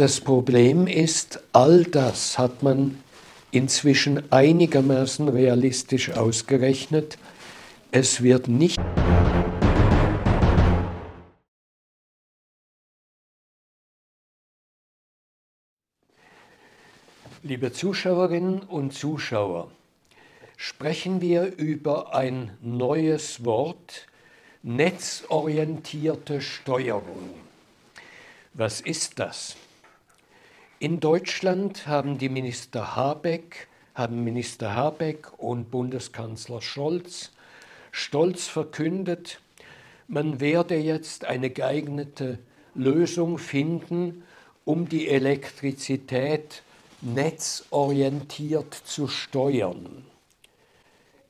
Das Problem ist, all das hat man inzwischen einigermaßen realistisch ausgerechnet. Es wird nicht. Liebe Zuschauerinnen und Zuschauer, sprechen wir über ein neues Wort, netzorientierte Steuerung. Was ist das? In Deutschland haben die Minister Habeck, haben Minister Habeck und Bundeskanzler Scholz stolz verkündet, man werde jetzt eine geeignete Lösung finden, um die Elektrizität netzorientiert zu steuern.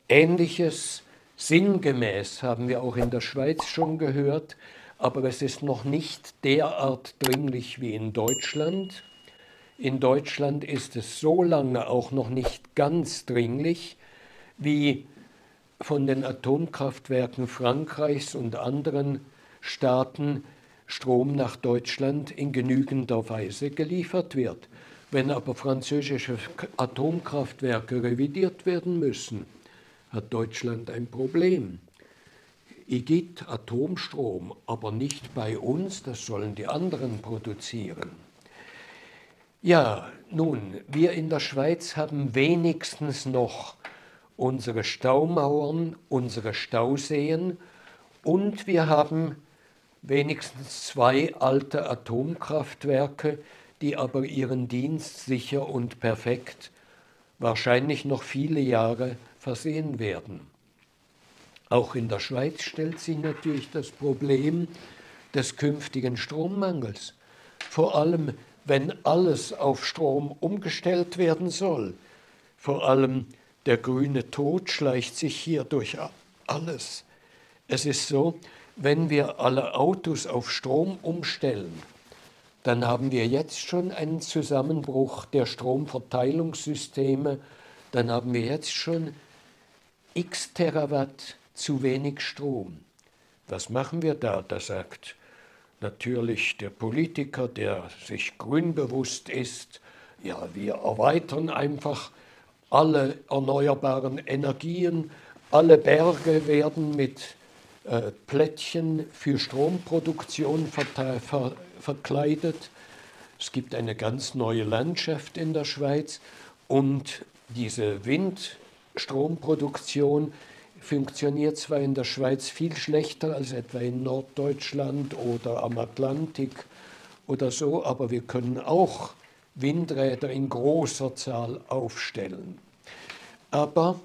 Ähnliches sinngemäß haben wir auch in der Schweiz schon gehört, aber es ist noch nicht derart dringlich wie in Deutschland. In Deutschland ist es so lange auch noch nicht ganz dringlich, wie von den Atomkraftwerken Frankreichs und anderen Staaten Strom nach Deutschland in genügender Weise geliefert wird. Wenn aber französische Atomkraftwerke revidiert werden müssen, hat Deutschland ein Problem. IGIT Atomstrom, aber nicht bei uns, das sollen die anderen produzieren. Ja, nun, wir in der Schweiz haben wenigstens noch unsere Staumauern, unsere Stauseen und wir haben wenigstens zwei alte Atomkraftwerke, die aber ihren Dienst sicher und perfekt wahrscheinlich noch viele Jahre versehen werden. Auch in der Schweiz stellt sich natürlich das Problem des künftigen Strommangels, vor allem wenn alles auf Strom umgestellt werden soll. Vor allem der grüne Tod schleicht sich hier durch alles. Es ist so, wenn wir alle Autos auf Strom umstellen, dann haben wir jetzt schon einen Zusammenbruch der Stromverteilungssysteme, dann haben wir jetzt schon x Terawatt zu wenig Strom. Was machen wir da? Da sagt natürlich der Politiker, der sich grünbewusst ist, ja, wir erweitern einfach alle erneuerbaren Energien, alle Berge werden mit äh, Plättchen für Stromproduktion ver verkleidet. Es gibt eine ganz neue Landschaft in der Schweiz. Und diese Windstromproduktion funktioniert zwar in der Schweiz viel schlechter als etwa in Norddeutschland oder am Atlantik oder so, aber wir können auch Windräder in großer Zahl aufstellen. Aber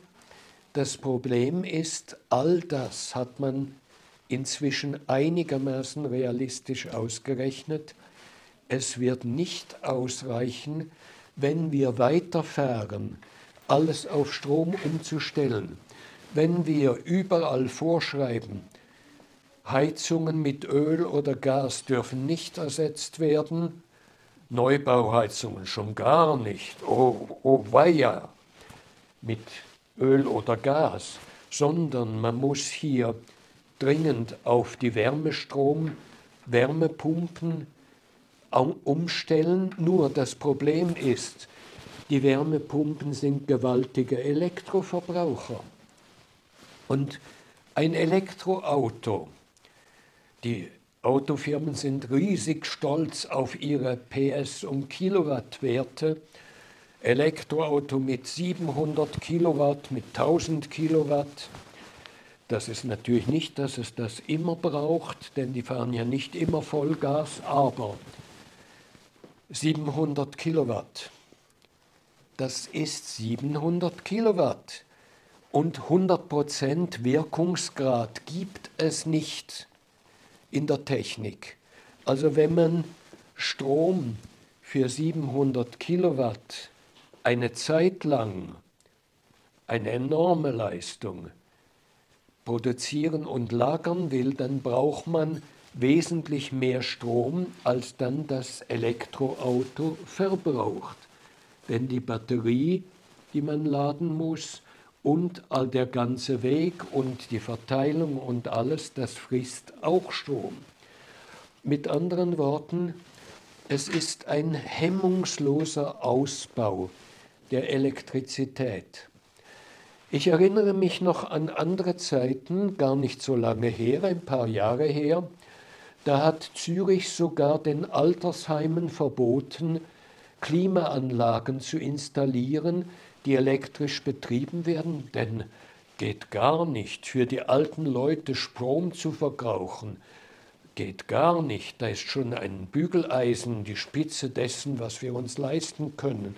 das Problem ist, all das hat man inzwischen einigermaßen realistisch ausgerechnet. Es wird nicht ausreichen, wenn wir weiterfahren, alles auf Strom umzustellen. Wenn wir überall vorschreiben, Heizungen mit Öl oder Gas dürfen nicht ersetzt werden, Neubauheizungen schon gar nicht, oh, oh weia, mit Öl oder Gas, sondern man muss hier dringend auf die Wärmestrom, Wärmepumpen umstellen. Nur das Problem ist, die Wärmepumpen sind gewaltige Elektroverbraucher. Und ein Elektroauto, die Autofirmen sind riesig stolz auf ihre PS- und Kilowattwerte, Elektroauto mit 700 Kilowatt, mit 1000 Kilowatt. Das ist natürlich nicht, dass es das immer braucht, denn die fahren ja nicht immer Vollgas, aber 700 Kilowatt, das ist 700 Kilowatt. Und 100% Wirkungsgrad gibt es nicht in der Technik. Also wenn man Strom für 700 Kilowatt eine Zeit lang eine enorme Leistung produzieren und lagern will, dann braucht man wesentlich mehr Strom, als dann das Elektroauto verbraucht. Denn die Batterie, die man laden muss, und all der ganze Weg und die Verteilung und alles, das frisst auch Strom. Mit anderen Worten, es ist ein hemmungsloser Ausbau der Elektrizität. Ich erinnere mich noch an andere Zeiten, gar nicht so lange her, ein paar Jahre her, da hat Zürich sogar den Altersheimen verboten, Klimaanlagen zu installieren, die elektrisch betrieben werden, denn geht gar nicht, für die alten Leute Strom zu verbrauchen, geht gar nicht, da ist schon ein Bügeleisen die Spitze dessen, was wir uns leisten können.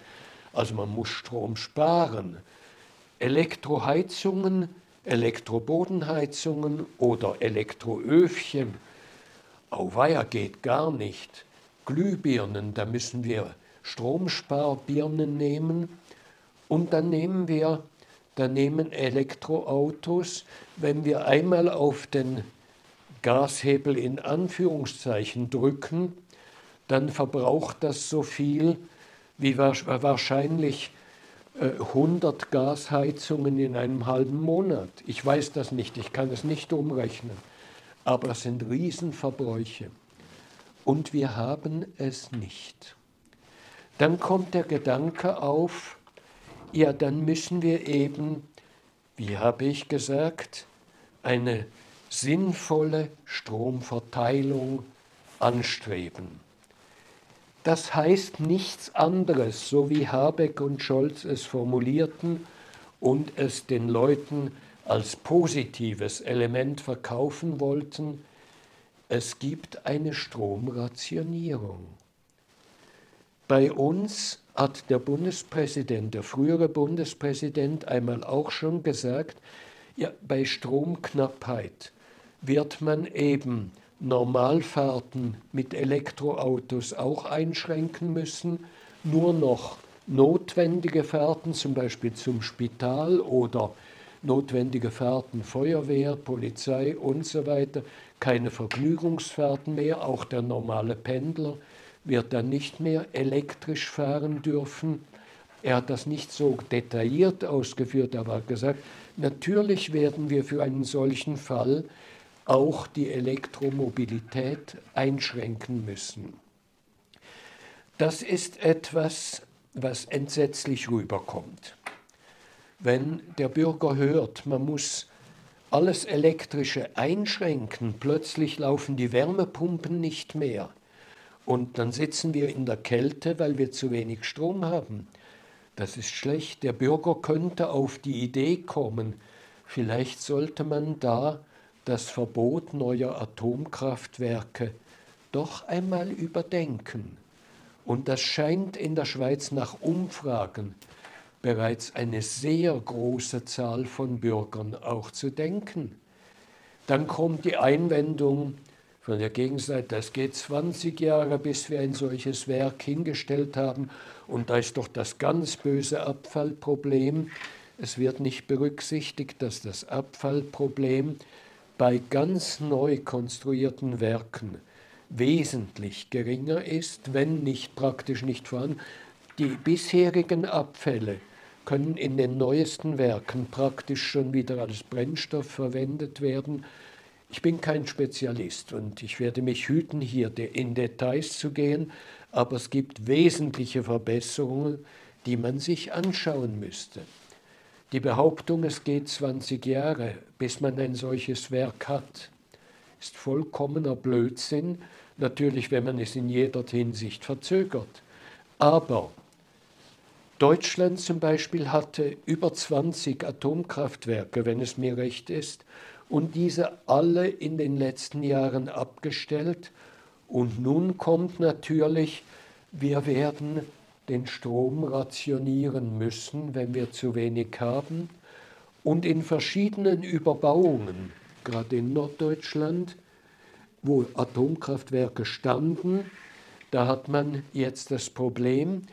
Also man muss Strom sparen. Elektroheizungen, Elektrobodenheizungen oder Elektroöfchen Auweia geht gar nicht. Glühbirnen, da müssen wir Stromsparbirnen nehmen und dann nehmen wir, dann nehmen Elektroautos, wenn wir einmal auf den Gashebel in Anführungszeichen drücken, dann verbraucht das so viel wie wahrscheinlich 100 äh, Gasheizungen in einem halben Monat. Ich weiß das nicht, ich kann es nicht umrechnen aber es sind Riesenverbräuche. Und wir haben es nicht. Dann kommt der Gedanke auf, ja, dann müssen wir eben, wie habe ich gesagt, eine sinnvolle Stromverteilung anstreben. Das heißt nichts anderes, so wie Habeck und Scholz es formulierten und es den Leuten als positives Element verkaufen wollten, es gibt eine Stromrationierung. Bei uns hat der Bundespräsident, der frühere Bundespräsident einmal auch schon gesagt, ja, bei Stromknappheit wird man eben Normalfahrten mit Elektroautos auch einschränken müssen, nur noch notwendige Fahrten, zum Beispiel zum Spital oder notwendige Fahrten Feuerwehr, Polizei und so weiter, keine Vergnügungsfahrten mehr, auch der normale Pendler wird dann nicht mehr elektrisch fahren dürfen. Er hat das nicht so detailliert ausgeführt, aber hat gesagt, natürlich werden wir für einen solchen Fall auch die Elektromobilität einschränken müssen. Das ist etwas, was entsetzlich rüberkommt wenn der Bürger hört, man muss alles Elektrische einschränken, plötzlich laufen die Wärmepumpen nicht mehr. Und dann sitzen wir in der Kälte, weil wir zu wenig Strom haben. Das ist schlecht. Der Bürger könnte auf die Idee kommen, vielleicht sollte man da das Verbot neuer Atomkraftwerke doch einmal überdenken. Und das scheint in der Schweiz nach Umfragen bereits eine sehr große Zahl von Bürgern auch zu denken. Dann kommt die Einwendung von der Gegenseite, das geht 20 Jahre, bis wir ein solches Werk hingestellt haben und da ist doch das ganz böse Abfallproblem. Es wird nicht berücksichtigt, dass das Abfallproblem bei ganz neu konstruierten Werken wesentlich geringer ist, wenn nicht praktisch nicht vorhanden. Die bisherigen Abfälle können in den neuesten Werken praktisch schon wieder als Brennstoff verwendet werden. Ich bin kein Spezialist und ich werde mich hüten, hier in Details zu gehen, aber es gibt wesentliche Verbesserungen, die man sich anschauen müsste. Die Behauptung, es geht 20 Jahre, bis man ein solches Werk hat, ist vollkommener Blödsinn, natürlich, wenn man es in jeder Hinsicht verzögert. Aber Deutschland zum Beispiel hatte über 20 Atomkraftwerke, wenn es mir recht ist, und diese alle in den letzten Jahren abgestellt. Und nun kommt natürlich, wir werden den Strom rationieren müssen, wenn wir zu wenig haben. Und in verschiedenen Überbauungen, gerade in Norddeutschland, wo Atomkraftwerke standen, da hat man jetzt das Problem,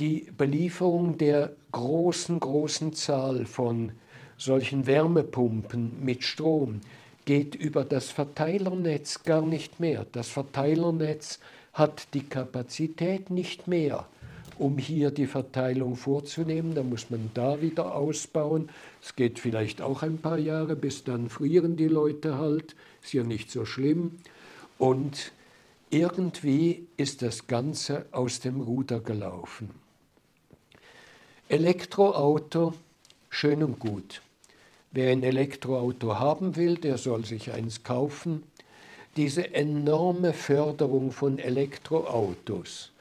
die Belieferung der großen, großen Zahl von solchen Wärmepumpen mit Strom geht über das Verteilernetz gar nicht mehr. Das Verteilernetz hat die Kapazität nicht mehr, um hier die Verteilung vorzunehmen. Da muss man da wieder ausbauen. Es geht vielleicht auch ein paar Jahre, bis dann frieren die Leute halt. Ist ja nicht so schlimm. Und Irgendwie ist das Ganze aus dem Ruder gelaufen. Elektroauto, schön und gut. Wer ein Elektroauto haben will, der soll sich eins kaufen. Diese enorme Förderung von Elektroautos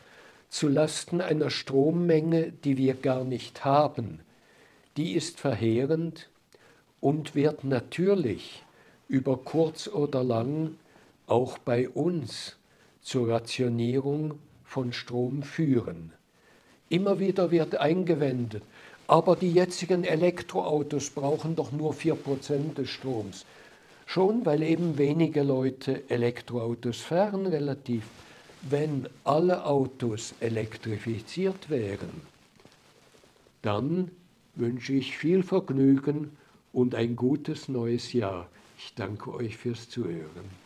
zu Lasten einer Strommenge, die wir gar nicht haben, die ist verheerend und wird natürlich über kurz oder lang auch bei uns zur Rationierung von Strom führen. Immer wieder wird eingewendet, aber die jetzigen Elektroautos brauchen doch nur 4% des Stroms. Schon weil eben wenige Leute Elektroautos fahren relativ. Wenn alle Autos elektrifiziert wären, dann wünsche ich viel Vergnügen und ein gutes neues Jahr. Ich danke euch fürs Zuhören.